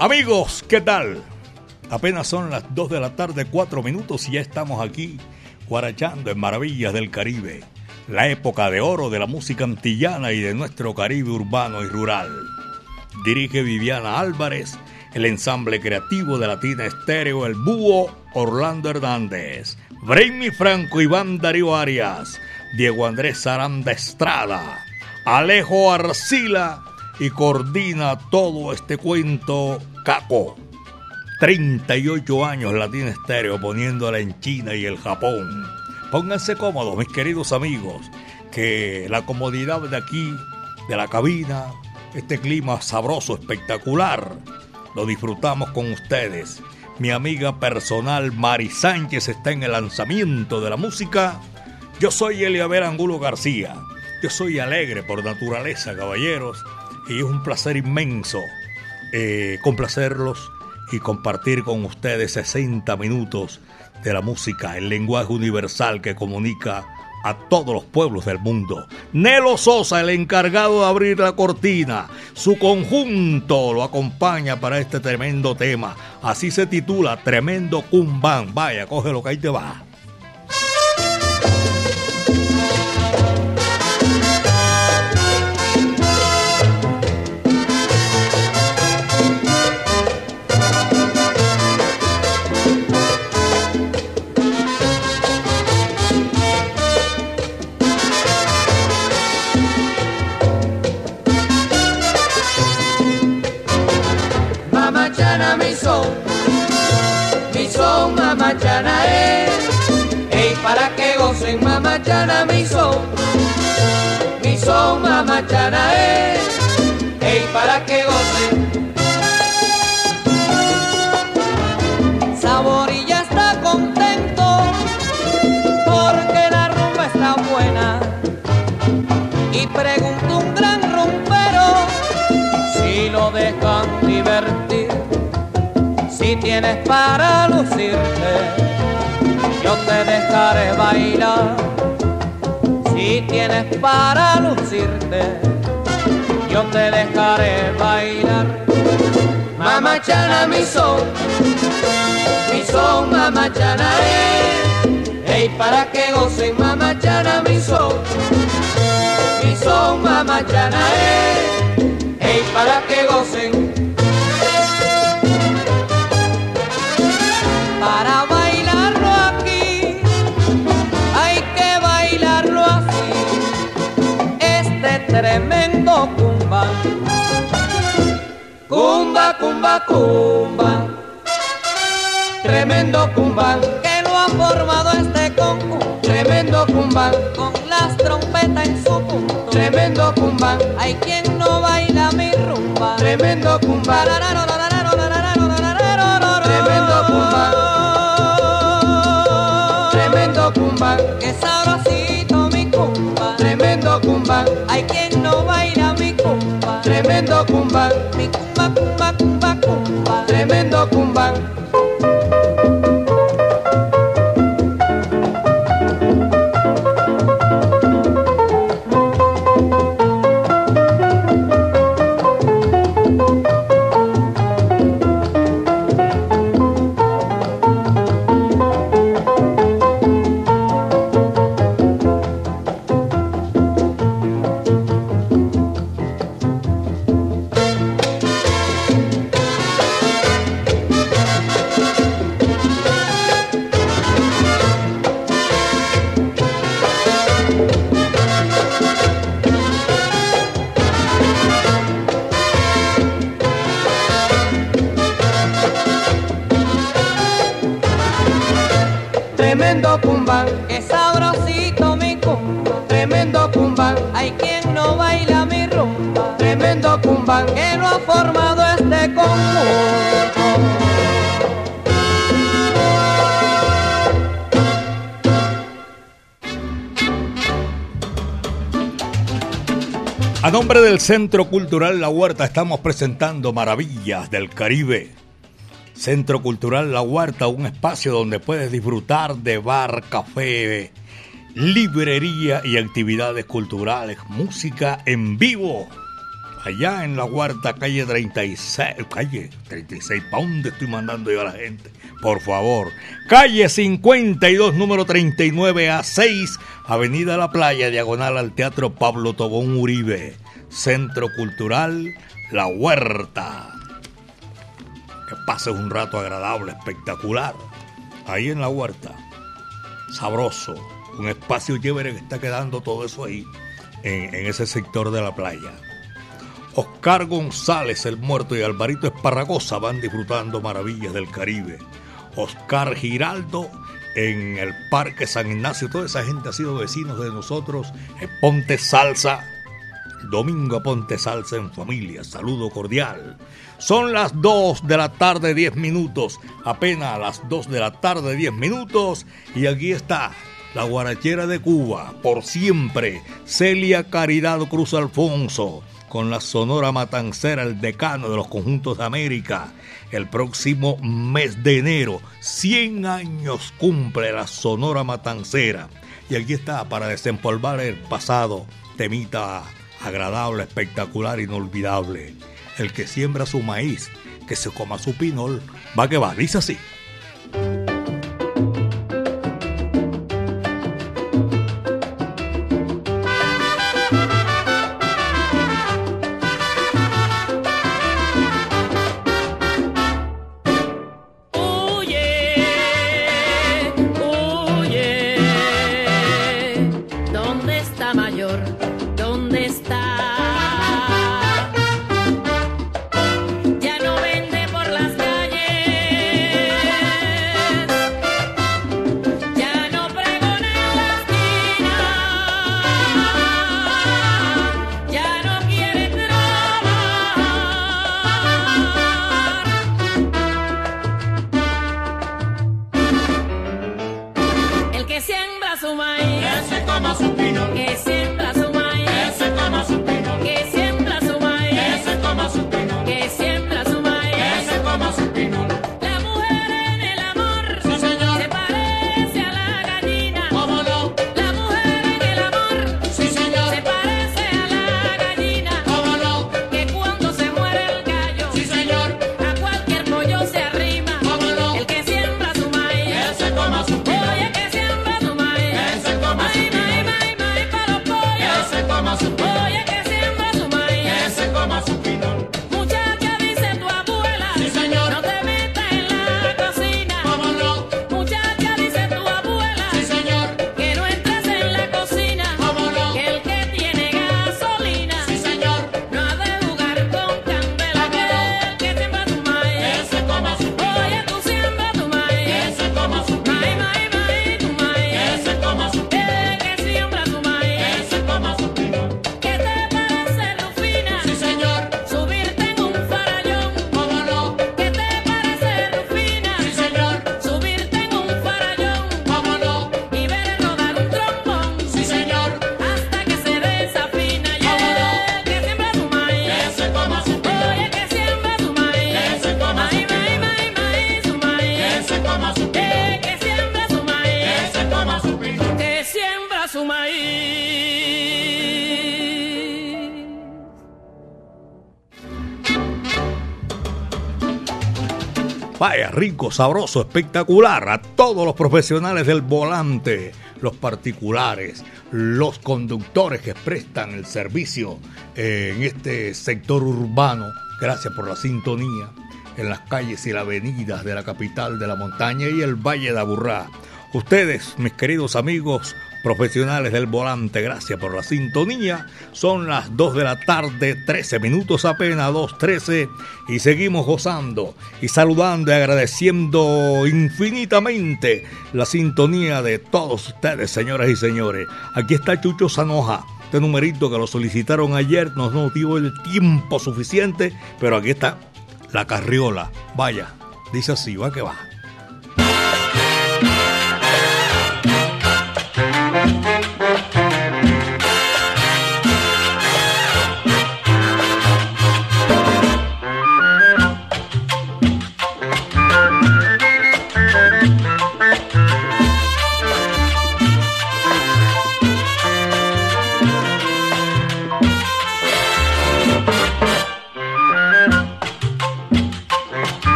Amigos, ¿qué tal? Apenas son las 2 de la tarde, 4 minutos y ya estamos aquí guarachando en Maravillas del Caribe, la época de oro de la música antillana y de nuestro Caribe urbano y rural. Dirige Viviana Álvarez, el ensamble creativo de Latina Estéreo, el búho Orlando Hernández, Brainy Franco, Iván Darío Arias, Diego Andrés Saranda Estrada, Alejo Arcila y coordina todo este cuento Caco. 38 años Latina Estéreo poniéndola en China y el Japón. Pónganse cómodos, mis queridos amigos, que la comodidad de aquí, de la cabina, este clima sabroso, espectacular, lo disfrutamos con ustedes. Mi amiga personal Mari Sánchez está en el lanzamiento de la música. Yo soy Eliabel Angulo García. Yo soy alegre por naturaleza, caballeros, y es un placer inmenso eh, complacerlos y compartir con ustedes 60 minutos de la música, el lenguaje universal que comunica a todos los pueblos del mundo. Nelo Sosa, el encargado de abrir la cortina, su conjunto lo acompaña para este tremendo tema. Así se titula Tremendo Cumbán. Vaya, coge lo que ahí te va. Mamachana es, ey, para que gocen mamachana mi son, mi son mamachana es, ey, para que gocen. Si tienes para lucirte, yo te dejaré bailar. Si tienes para lucirte, yo te dejaré bailar. Mamachana mi son, mi son mamachana es. Hey, para que gocen mamachana mi son, mi son mamachana es. Hey, para que gocen tremendo cumba. Cumba cumba cumba. Tremendo cumba. Que lo ha formado este conjunto. Tremendo cumba. Con las trompetas en su punto. Tremendo cumba. Hay quien no baila mi rumba. Tremendo cumba. Tremendo cumba. Tremendo cumba, que sabrosito mi cumba, tremendo cumba, hay quien tremendo cumba, mi cumba, cumba, cumba, cumba, tremendo cumba. A nombre del Centro Cultural La Huerta estamos presentando Maravillas del Caribe. Centro Cultural La Huerta, un espacio donde puedes disfrutar de bar, café, librería y actividades culturales, música en vivo. Allá en La Huerta, calle 36, calle 36, ¿para dónde estoy mandando yo a la gente? Por favor, calle 52, número 39 a 6, Avenida La Playa, diagonal al Teatro Pablo Tobón Uribe, Centro Cultural La Huerta. Que pases un rato agradable, espectacular, ahí en La Huerta. Sabroso, un espacio chévere que está quedando todo eso ahí, en, en ese sector de la playa. Oscar González, el muerto, y Alvarito Esparragosa van disfrutando maravillas del Caribe. Oscar Giraldo en el Parque San Ignacio. Toda esa gente ha sido vecinos de nosotros en Ponte Salsa. Domingo Ponte Salsa en familia. Saludo cordial. Son las 2 de la tarde, 10 minutos. Apenas las 2 de la tarde, 10 minutos. Y aquí está la guarachera de Cuba. Por siempre. Celia Caridad Cruz Alfonso con la Sonora Matancera, el decano de los conjuntos de América. El próximo mes de enero, 100 años cumple la Sonora Matancera. Y aquí está para desempolvar el pasado, temita agradable, espectacular, inolvidable. El que siembra su maíz, que se coma su pinol, va que va, dice así. Rico, sabroso, espectacular. A todos los profesionales del volante, los particulares, los conductores que prestan el servicio en este sector urbano. Gracias por la sintonía en las calles y las avenidas de la capital de la montaña y el Valle de Aburrá. Ustedes, mis queridos amigos, profesionales del volante, gracias por la sintonía. Son las 2 de la tarde, 13 minutos apenas, 2.13, y seguimos gozando y saludando y agradeciendo infinitamente la sintonía de todos ustedes, señoras y señores. Aquí está Chucho Sanoja Este numerito que lo solicitaron ayer no nos dio el tiempo suficiente, pero aquí está la carriola. Vaya, dice así, va que va.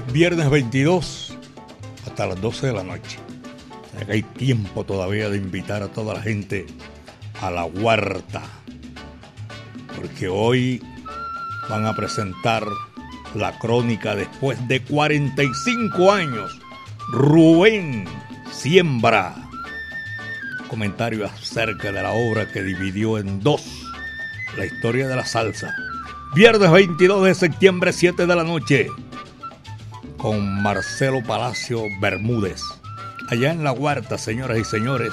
Viernes 22 hasta las 12 de la noche. hay tiempo todavía de invitar a toda la gente a la huerta. Porque hoy van a presentar la crónica después de 45 años. Rubén Siembra. Comentario acerca de la obra que dividió en dos la historia de la salsa. Viernes 22 de septiembre, 7 de la noche con Marcelo Palacio Bermúdez. Allá en la huerta, señoras y señores,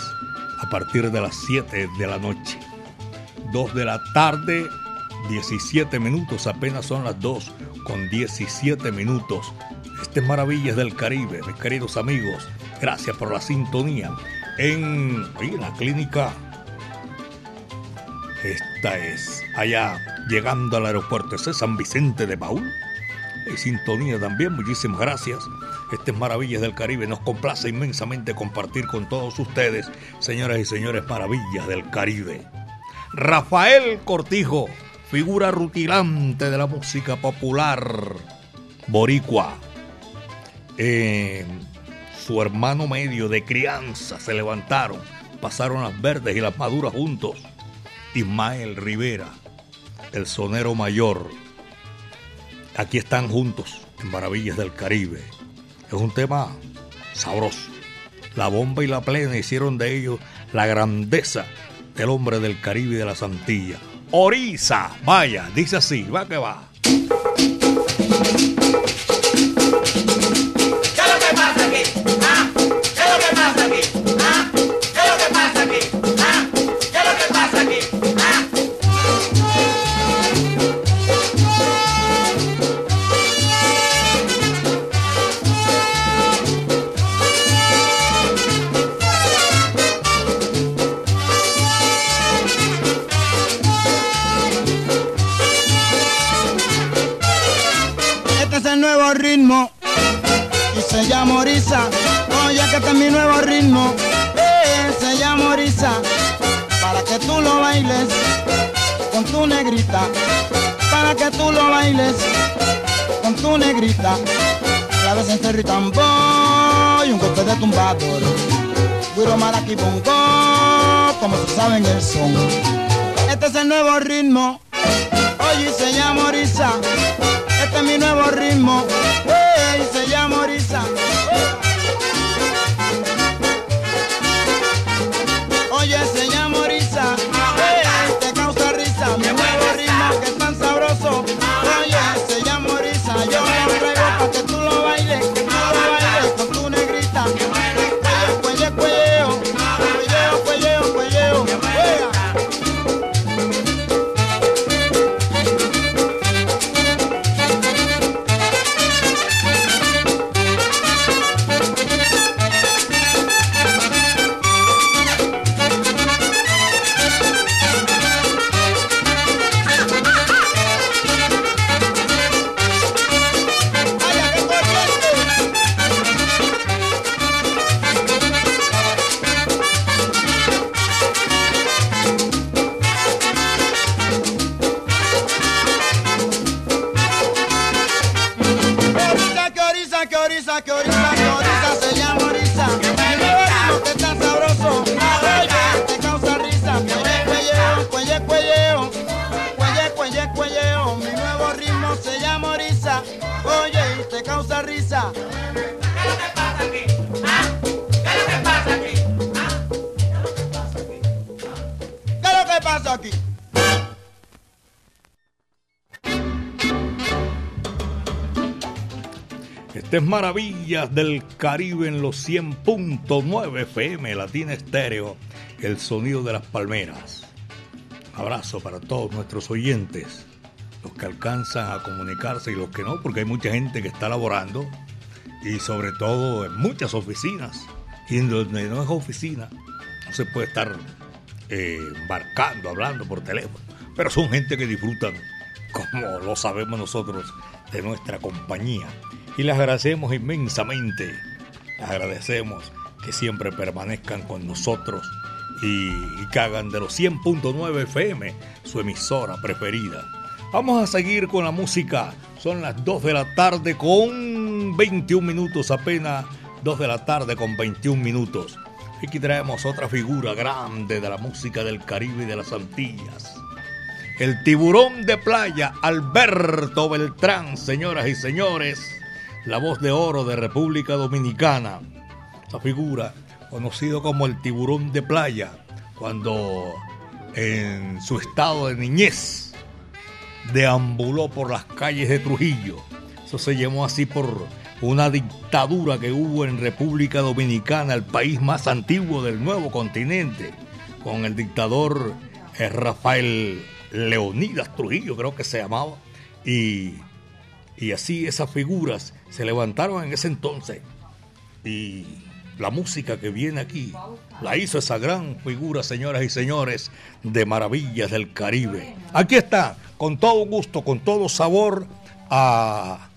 a partir de las 7 de la noche. 2 de la tarde, 17 minutos, apenas son las 2 con 17 minutos. Este es Maravillas del Caribe, mis queridos amigos. Gracias por la sintonía. En, en la clínica, esta es allá llegando al aeropuerto, ese es San Vicente de Paul y sintonía también. Muchísimas gracias. Este es Maravillas del Caribe. Nos complace inmensamente compartir con todos ustedes, señoras y señores, Maravillas del Caribe. Rafael Cortijo, figura rutilante de la música popular boricua. su hermano medio de crianza se levantaron, pasaron las verdes y las maduras juntos. Ismael Rivera, el sonero mayor, aquí están juntos en Maravillas del Caribe. Es un tema sabroso. La bomba y la plena hicieron de ellos la grandeza del hombre del Caribe y de la Santilla. Oriza, vaya, dice así, va que va. La vez en y tambor y un golpe de tumbador. Guiro aquí bongo, como se saben el son. Este es el nuevo ritmo, oye se llama Orisa. Este es mi nuevo ritmo, Maravillas del Caribe en los 100.9 FM Latina Estéreo, el sonido de las palmeras. Abrazo para todos nuestros oyentes, los que alcanzan a comunicarse y los que no, porque hay mucha gente que está laborando y sobre todo en muchas oficinas. Y en donde no es oficina, no se puede estar eh, embarcando, hablando por teléfono. Pero son gente que disfrutan, como lo sabemos nosotros, de nuestra compañía. Y les agradecemos inmensamente. Les agradecemos que siempre permanezcan con nosotros y, y que hagan de los 100.9 FM su emisora preferida. Vamos a seguir con la música. Son las 2 de la tarde con 21 minutos apenas. 2 de la tarde con 21 minutos. Aquí traemos otra figura grande de la música del Caribe y de las Antillas. El tiburón de playa, Alberto Beltrán, señoras y señores. La voz de oro de República Dominicana. Esa figura, conocido como el tiburón de playa, cuando en su estado de niñez deambuló por las calles de Trujillo. Eso se llamó así por una dictadura que hubo en República Dominicana, el país más antiguo del nuevo continente, con el dictador eh, Rafael Leonidas Trujillo, creo que se llamaba. Y, y así esas figuras se levantaron en ese entonces. Y la música que viene aquí la hizo esa gran figura, señoras y señores, de Maravillas del Caribe. Aquí está, con todo gusto, con todo sabor, a,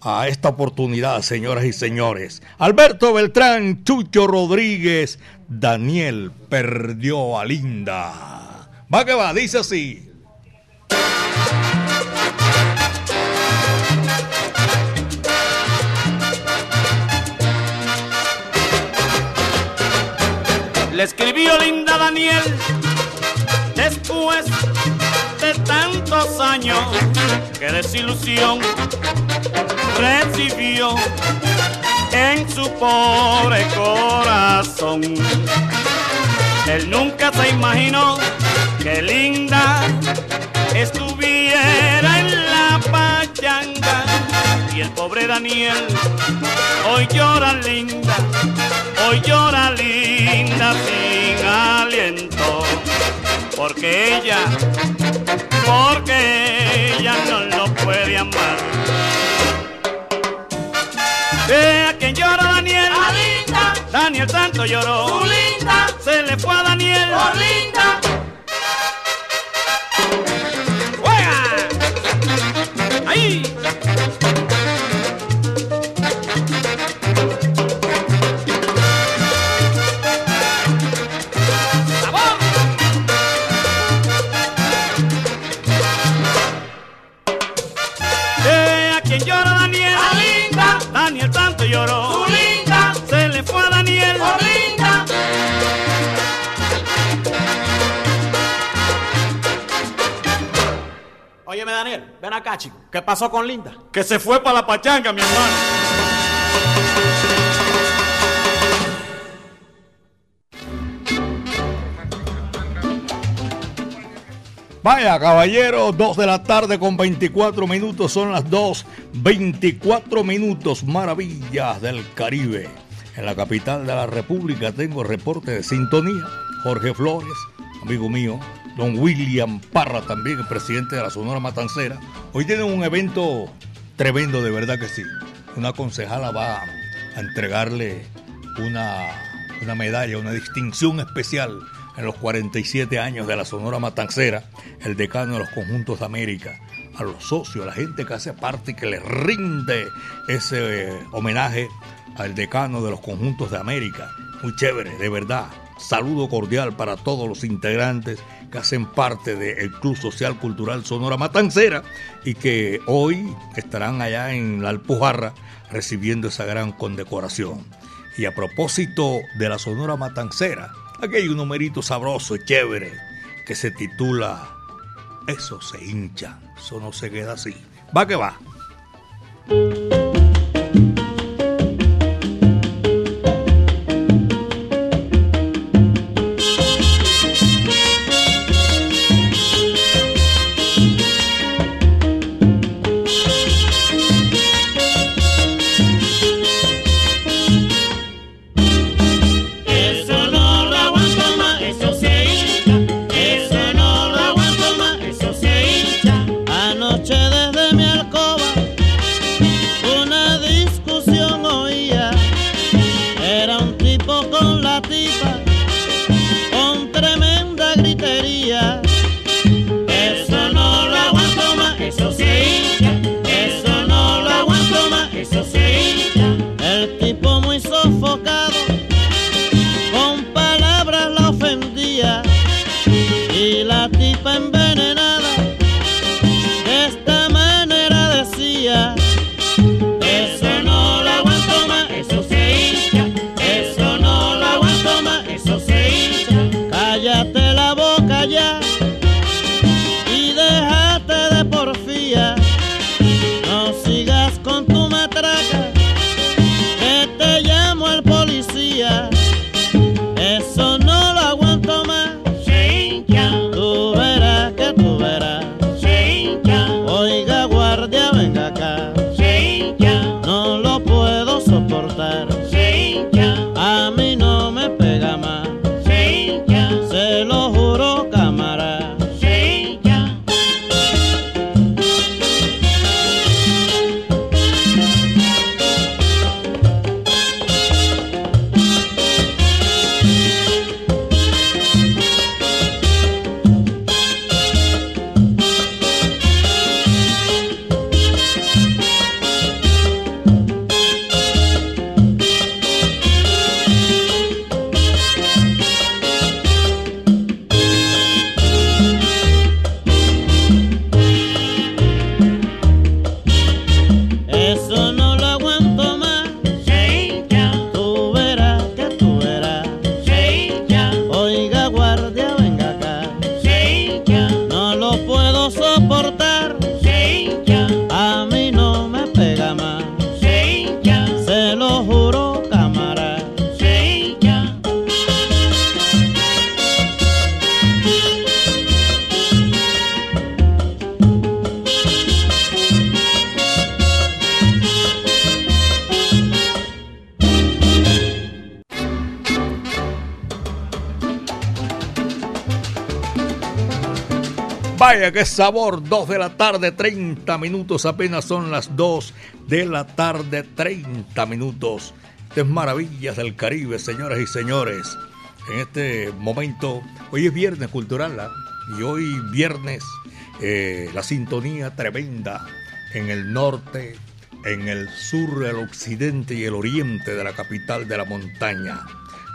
a esta oportunidad, señoras y señores. Alberto Beltrán, Chucho Rodríguez, Daniel perdió a Linda. Va que va, dice así. Le escribió Linda Daniel después de tantos años. Qué desilusión recibió en su pobre corazón. Él nunca se imaginó que Linda estuviera y el pobre Daniel. Hoy llora linda, hoy llora linda sin aliento, porque ella, porque ella no lo puede amar. Ve a quien llora Daniel, A linda, Daniel tanto lloró, su linda, se le fue a Daniel. por linda, ven acá, chico. ¿Qué pasó con Linda? Que se fue para la pachanga, mi hermano. Vaya, caballero, 2 de la tarde con 24 minutos, son las 2, 24 minutos, maravillas del Caribe. En la capital de la República tengo reporte de sintonía. Jorge Flores, amigo mío, don William Parra también, el presidente de la Sonora Matancera. Hoy tienen un evento tremendo, de verdad que sí. Una concejala va a entregarle una, una medalla, una distinción especial en los 47 años de la Sonora Matancera, el decano de los conjuntos de América, a los socios, a la gente que hace parte y que le rinde ese eh, homenaje al decano de los conjuntos de América. Muy chévere, de verdad. Saludo cordial para todos los integrantes que hacen parte del Club Social Cultural Sonora Matancera y que hoy estarán allá en la Alpujarra recibiendo esa gran condecoración. Y a propósito de la Sonora Matancera, aquí hay un numerito sabroso y chévere que se titula Eso se hincha, eso no se queda así. Va que va. Vaya, qué sabor. 2 de la tarde, 30 minutos. Apenas son las 2 de la tarde, 30 minutos. Estas maravillas del Caribe, señoras y señores. En este momento, hoy es viernes cultural, ¿ah? Y hoy viernes, eh, la sintonía tremenda en el norte, en el sur, el occidente y el oriente de la capital de la montaña.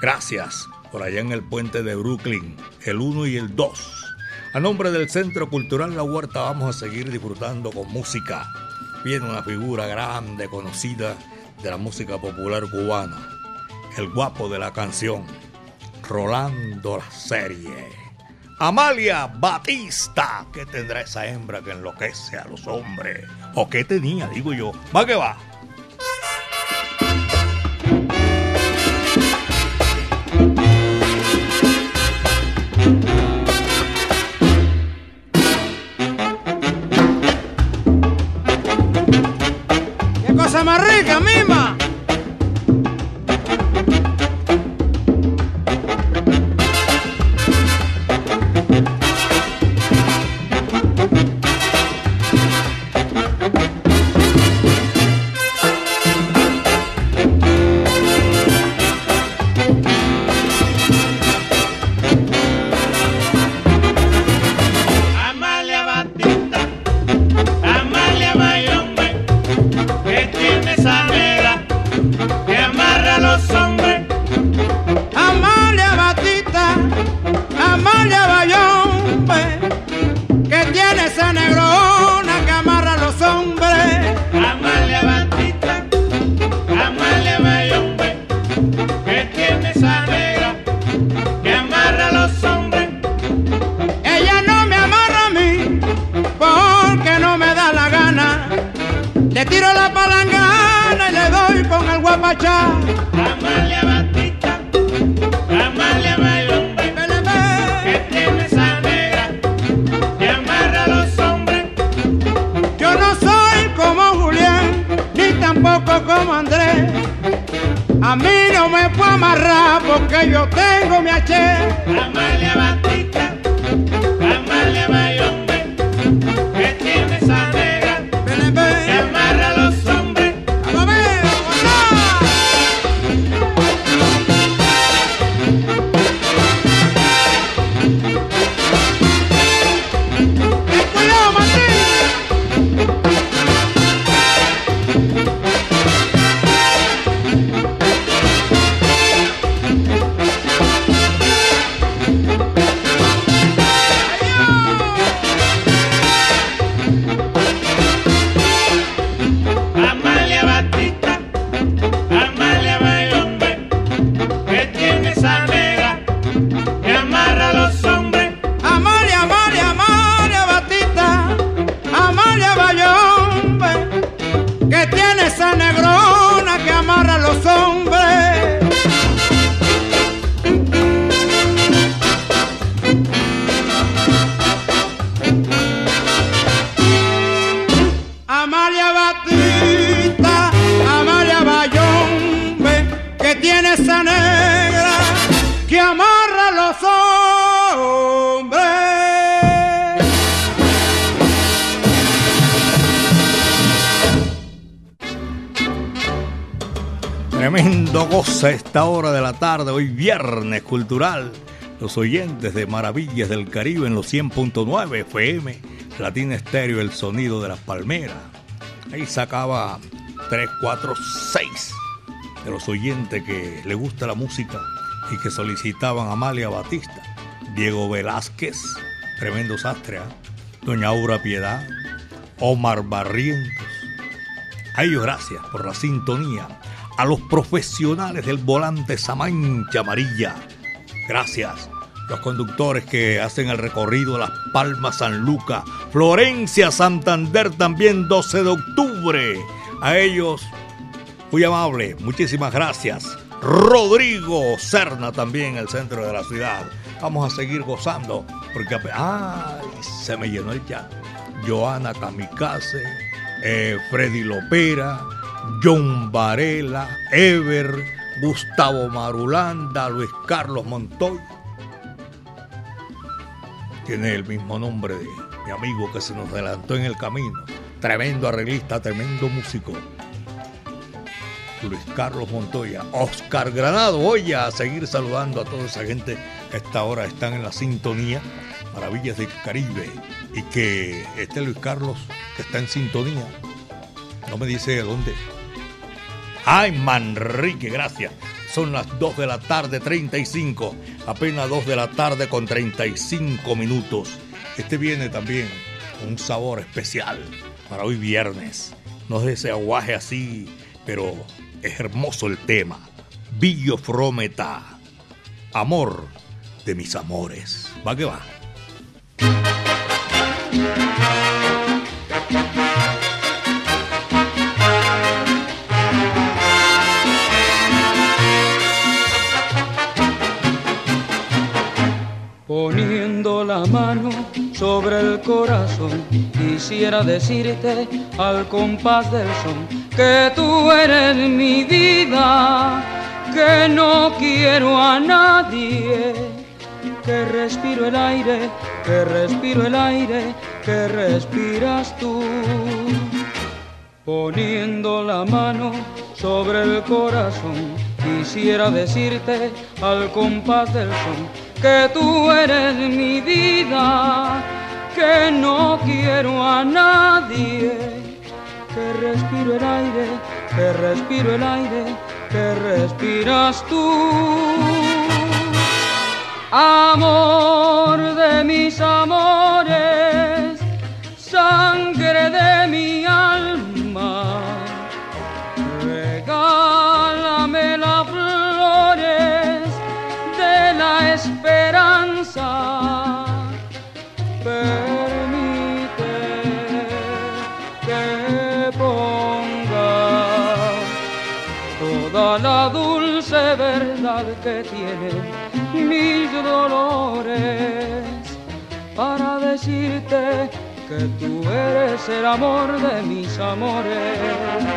Gracias por allá en el puente de Brooklyn, el 1 y el 2. A nombre del Centro Cultural La Huerta vamos a seguir disfrutando con música. Viene una figura grande, conocida de la música popular cubana, el guapo de la canción, Rolando la serie. Amalia Batista, ¿qué tendrá esa hembra que enloquece a los hombres? ¿O qué tenía, digo yo? Va que va. ¡Qué cosa más rica, que tiene amarrar porque yo tengo mi H. Amalia Batista, Amalia Goza esta hora de la tarde, hoy viernes cultural. Los oyentes de Maravillas del Caribe en los 100.9 FM, Latina Estéreo, el sonido de las palmeras. Ahí sacaba 3, 4, 6 de los oyentes que le gusta la música y que solicitaban a Amalia Batista, Diego Velázquez, tremendo sastre, ¿ah? Doña Aura Piedad, Omar Barrientos, a ellos gracias por la sintonía. A los profesionales del volante esa mancha amarilla. Gracias. Los conductores que hacen el recorrido de Las Palmas, San Lucas, Florencia, Santander también 12 de octubre. A ellos, muy amable, muchísimas gracias. Rodrigo Serna también, el centro de la ciudad. Vamos a seguir gozando porque ¡ay! se me llenó el chat. Joana Kamikaze, eh, Freddy Lopera, John Varela, Ever, Gustavo Marulanda, Luis Carlos Montoy. Tiene el mismo nombre de mi amigo que se nos adelantó en el camino. Tremendo arreglista, tremendo músico. Luis Carlos Montoya, Oscar Granado. Voy a seguir saludando a toda esa gente que a esta hora están en la sintonía. Maravillas del Caribe. Y que este Luis Carlos que está en sintonía. No me dice de dónde. Ay, Manrique, gracias. Son las 2 de la tarde, 35. Apenas 2 de la tarde con 35 minutos. Este viene también con un sabor especial para hoy viernes. No es ese aguaje así, pero Es hermoso el tema. Billo Frometa. Amor de mis amores. Va que va. Mano sobre el corazón, quisiera decirte al compás del son que tú eres mi vida, que no quiero a nadie, que respiro el aire, que respiro el aire, que respiras tú. Poniendo la mano sobre el corazón, quisiera decirte al compás del son que tú eres mi vida, que no quiero a nadie, que respiro el aire, que respiro el aire, que respiras tú. Amor de mis amores, sangre Permite que ponga toda la dulce verdad que tienen mis dolores para decirte que tú eres el amor de mis amores.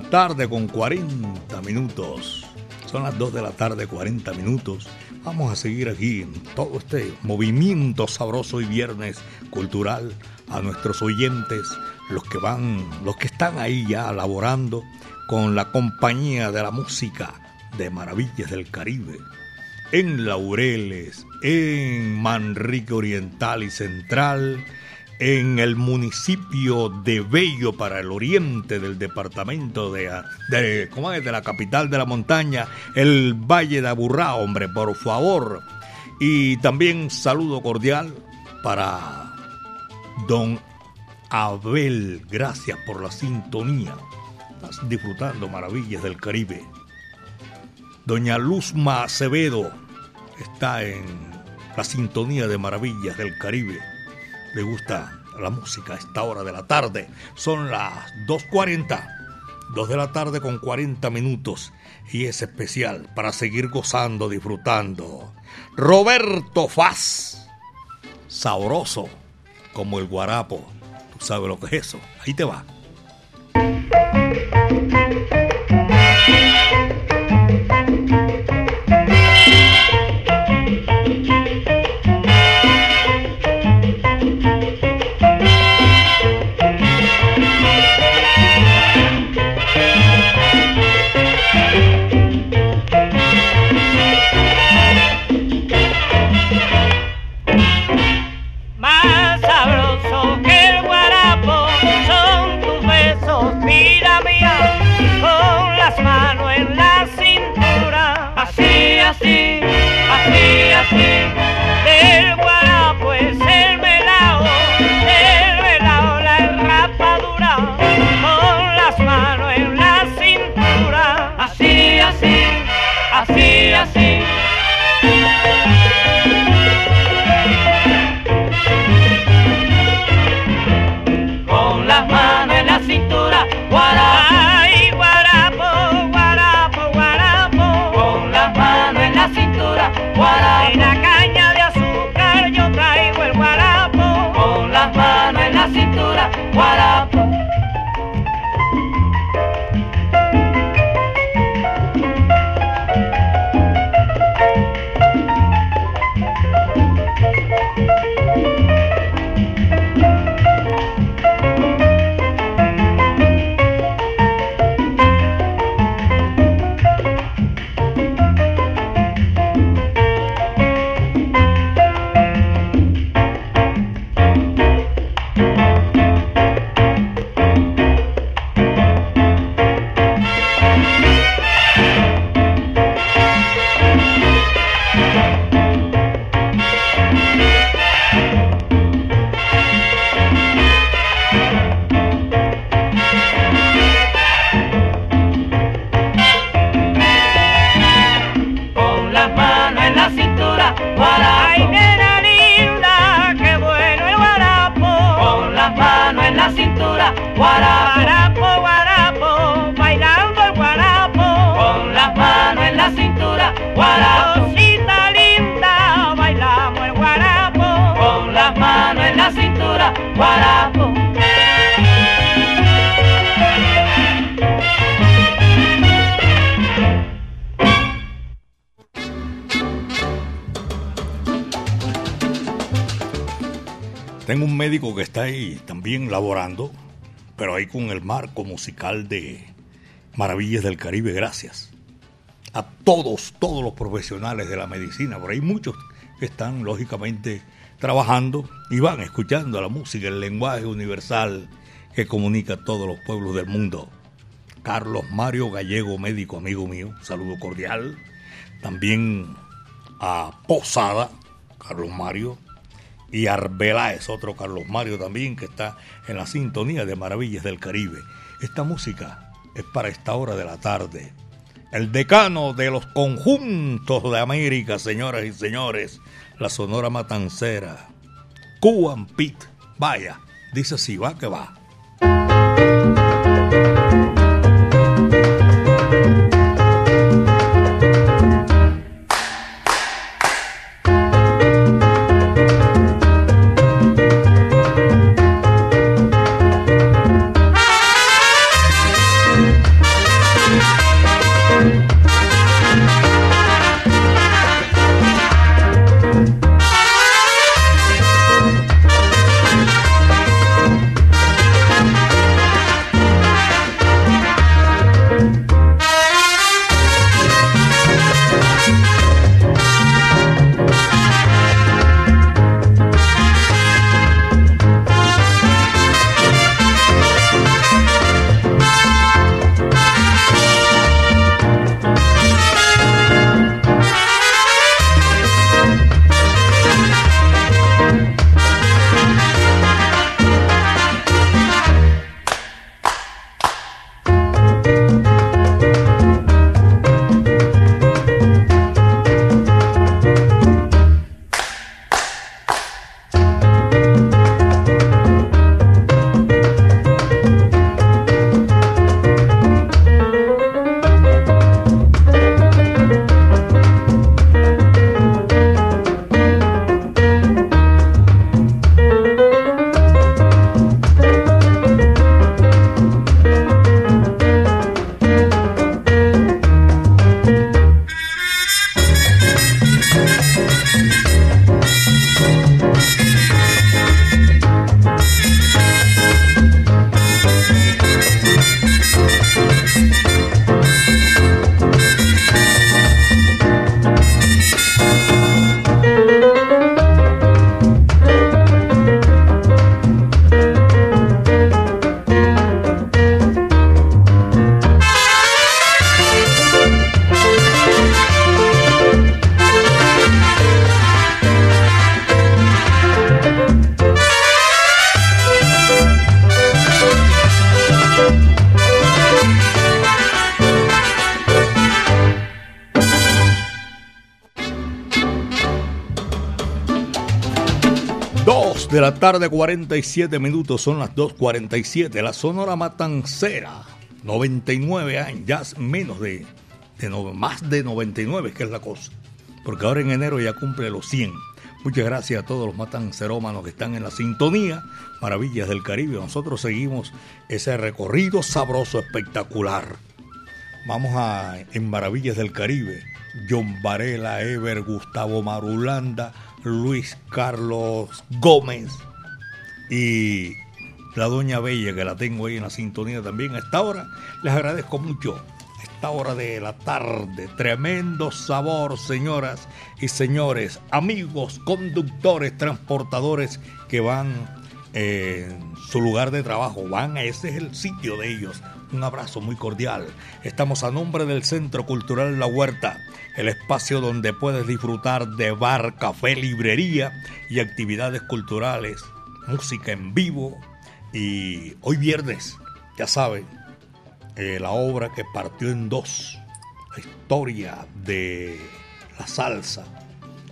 La tarde con 40 minutos. Son las 2 de la tarde 40 minutos. Vamos a seguir aquí en todo este movimiento sabroso y viernes cultural a nuestros oyentes, los que van, los que están ahí ya laborando con la compañía de la música de Maravillas del Caribe. En Laureles, en Manrique Oriental y Central, en el municipio de Bello para el oriente del departamento de, ¿cómo es? de la capital de la montaña, el Valle de Aburrá, hombre, por favor. Y también saludo cordial para don Abel, gracias por la sintonía. Estás disfrutando maravillas del Caribe. Doña Luzma Acevedo está en la sintonía de maravillas del Caribe. Le gusta la música a esta hora de la tarde. Son las 2.40. 2 de la tarde con 40 minutos. Y es especial para seguir gozando, disfrutando. Roberto Faz. Sabroso como el guarapo. Tú sabes lo que es eso. Ahí te va. Tengo un médico que está ahí también laborando, pero ahí con el marco musical de Maravillas del Caribe, gracias. A todos, todos los profesionales de la medicina, por ahí muchos que están lógicamente trabajando y van escuchando la música, el lenguaje universal que comunica a todos los pueblos del mundo. Carlos Mario Gallego, médico amigo mío, saludo cordial. También a Posada, Carlos Mario, y es otro Carlos Mario también, que está en la sintonía de Maravillas del Caribe. Esta música es para esta hora de la tarde. El decano de los conjuntos de América, señoras y señores, la Sonora Matancera, Cuban Pete. Vaya, dice así, va que va. Tarde, 47 minutos, son las 2.47. La Sonora Matancera, 99 años, ya menos de, de no, más de 99, que es la cosa. Porque ahora en enero ya cumple los 100. Muchas gracias a todos los matancerómanos que están en la sintonía. Maravillas del Caribe. Nosotros seguimos ese recorrido sabroso, espectacular. Vamos a en Maravillas del Caribe. John Varela, Ever, Gustavo Marulanda, Luis Carlos Gómez y la Doña Bella, que la tengo ahí en la sintonía también a esta hora. Les agradezco mucho a esta hora de la tarde. Tremendo sabor, señoras y señores, amigos, conductores, transportadores que van eh, en su lugar de trabajo. Van, ese es el sitio de ellos. Un abrazo muy cordial. Estamos a nombre del Centro Cultural La Huerta, el espacio donde puedes disfrutar de bar, café, librería y actividades culturales, música en vivo. Y hoy viernes, ya saben, eh, la obra que partió en dos, la historia de la salsa.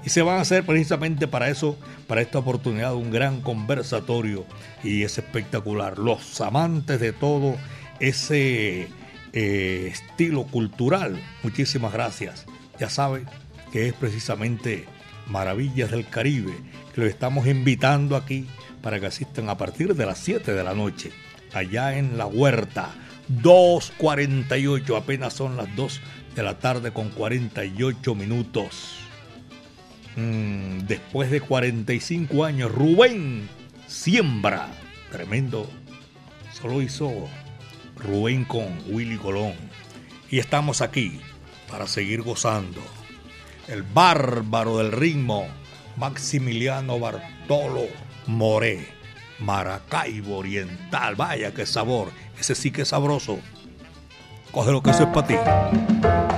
Y se van a hacer precisamente para eso, para esta oportunidad, un gran conversatorio y es espectacular. Los amantes de todo ese eh, estilo cultural. Muchísimas gracias. Ya saben que es precisamente Maravillas del Caribe, que lo estamos invitando aquí para que asistan a partir de las 7 de la noche, allá en la huerta. 2.48, apenas son las 2 de la tarde con 48 minutos. Mm, después de 45 años, Rubén siembra. Tremendo. Solo hizo Rubén con Willy Colón. Y estamos aquí para seguir gozando. El bárbaro del ritmo, Maximiliano Bartolo Moré, Maracaibo Oriental. Vaya qué sabor, ese sí que es sabroso. Coge lo que eso es para ti.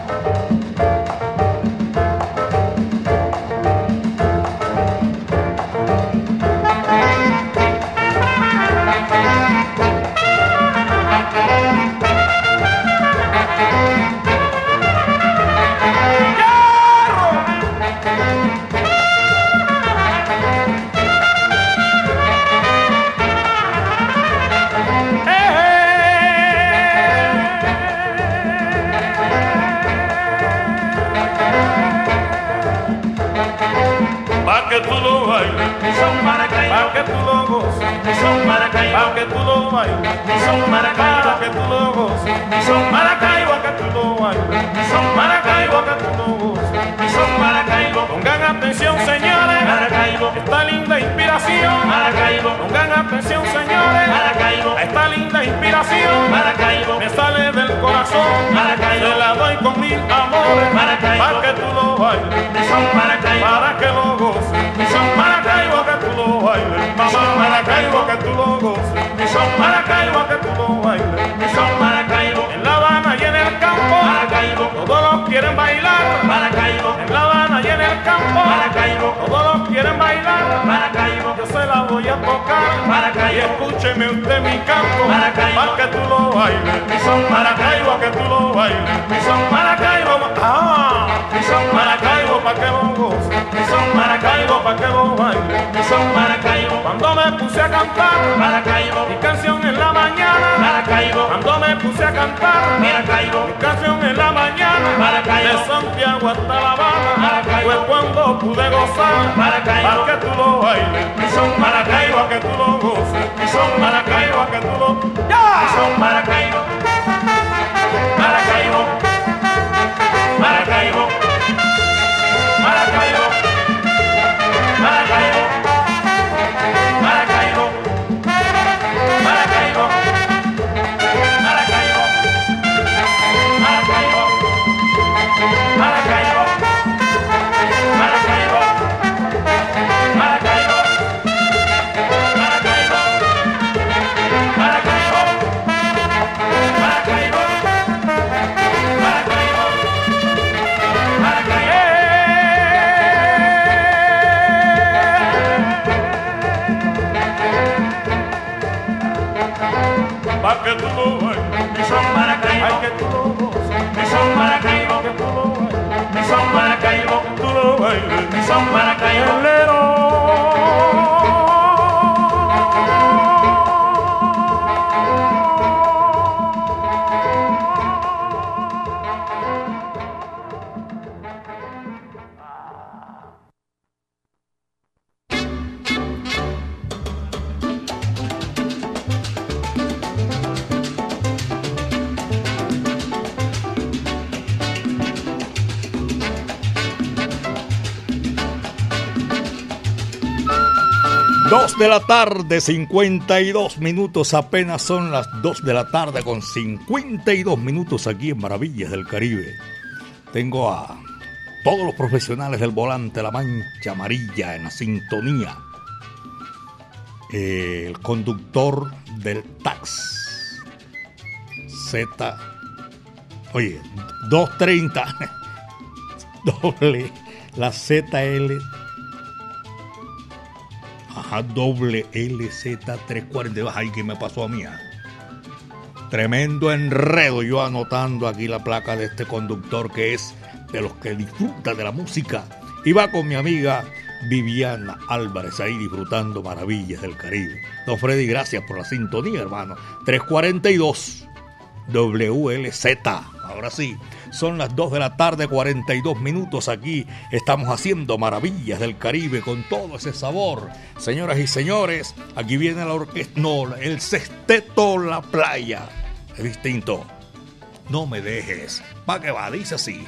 Son Maracaibo, que tú lo bailes, son Maracaibo, que tú lo goces, son Maracaibo, que tú lo bailes, son Maracaibo, que tú lo goces. son Maracaibo, Pongan atención, señores, Maracaibo, esta linda inspiración. Maracaibo, Pongan atención, señores, Maracaibo, esta linda inspiración. Maracaibo, Me sale del corazón, Maracaibo. se la doy con mil amores, Maracaibo. para que tú lo bailes, son Maracaibo, para que lo goces, son Maracaibo que tú lo bailes, mamá Maracaibo que tú lo goces, son Maracaibo que tú lo bailes, son Maracaibo, en La Habana y en el campo, Maracaibo, todos los quieren bailar, Maracaibo, en La Habana y en el campo, Maracaibo, todos los quieren bailar, Maracaibo, yo se la voy a tocar, Maracaibo. escúcheme usted mi canto, Maracaibo. que tú lo bailes, son Maracaibo que tú lo bailes, son me puse a cantar, Maracaibo, mi canción en la mañana, Maracaibo, cuando me puse a cantar, Maracaibo, mi canción en la mañana, Maracaibo. de Santiago hasta La Habana, Maracaibo. fue cuando pude gozar, Maracaibo. que tú lo bailes, son Maracaibo que tú lo goces, son Maracaibo que tú lo, son Maracaibo, Maracaibo, Maracaibo, Maracaibo, son Maracaibo, que tú lo son Maracaibo, que tú lo son Maracaibo, tú lo son Maracaibo, 2 de la tarde, 52 minutos, apenas son las 2 de la tarde con 52 minutos aquí en Maravillas del Caribe. Tengo a todos los profesionales del volante, la mancha amarilla en la sintonía. El conductor del tax. Z. Oye, 230. Doble. La ZL Ajá, doble LZ342. Ay, ¿qué me pasó a mí? ah? Tremendo enredo yo anotando aquí la placa de este conductor que es de los que disfruta de la música. Y va con mi amiga Viviana Álvarez ahí disfrutando maravillas del Caribe. Don Freddy, gracias por la sintonía, hermano. 342 WLZ. Ahora sí, son las 2 de la tarde, 42 minutos aquí. Estamos haciendo maravillas del Caribe con todo ese sabor. Señoras y señores, aquí viene la orquesta, no, el sexteto La Playa. Es distinto. No me dejes. Va que va, dice así.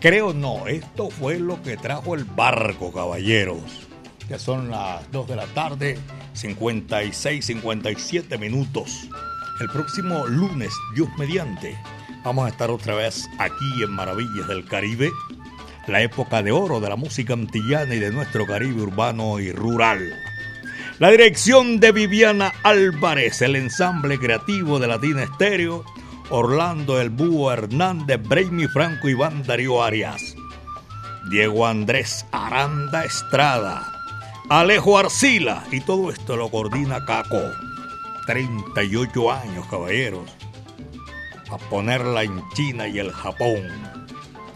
Creo no, esto fue lo que trajo el barco, caballeros. Que son las 2 de la tarde, 56, 57 minutos. El próximo lunes, Dios mediante, vamos a estar otra vez aquí en Maravillas del Caribe, la época de oro de la música antillana y de nuestro Caribe urbano y rural. La dirección de Viviana Álvarez, el ensamble creativo de Latina Estéreo, Orlando El Búho Hernández, Brainy Franco, Iván Darío Arias, Diego Andrés Aranda Estrada, Alejo Arcila, y todo esto lo coordina Caco. 38 años, caballeros, a ponerla en China y el Japón.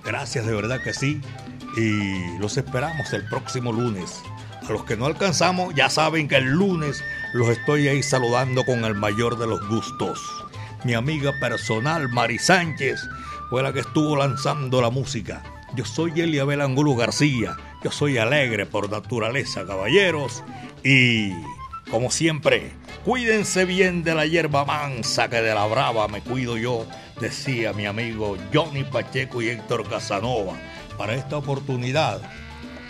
Gracias, de verdad que sí, y los esperamos el próximo lunes. A los que no alcanzamos, ya saben que el lunes los estoy ahí saludando con el mayor de los gustos. Mi amiga personal, Mari Sánchez, fue la que estuvo lanzando la música. Yo soy Eliabel Angulo García. Yo soy alegre por naturaleza, caballeros. Y, como siempre, cuídense bien de la hierba mansa que de la brava me cuido yo, decía mi amigo Johnny Pacheco y Héctor Casanova. Para esta oportunidad,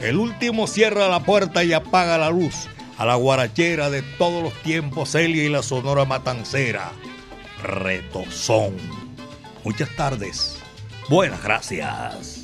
El último cierra la puerta y apaga la luz a la guarachera de todos los tiempos, Elia y la Sonora Matancera. Retozón. Muchas tardes. Buenas gracias.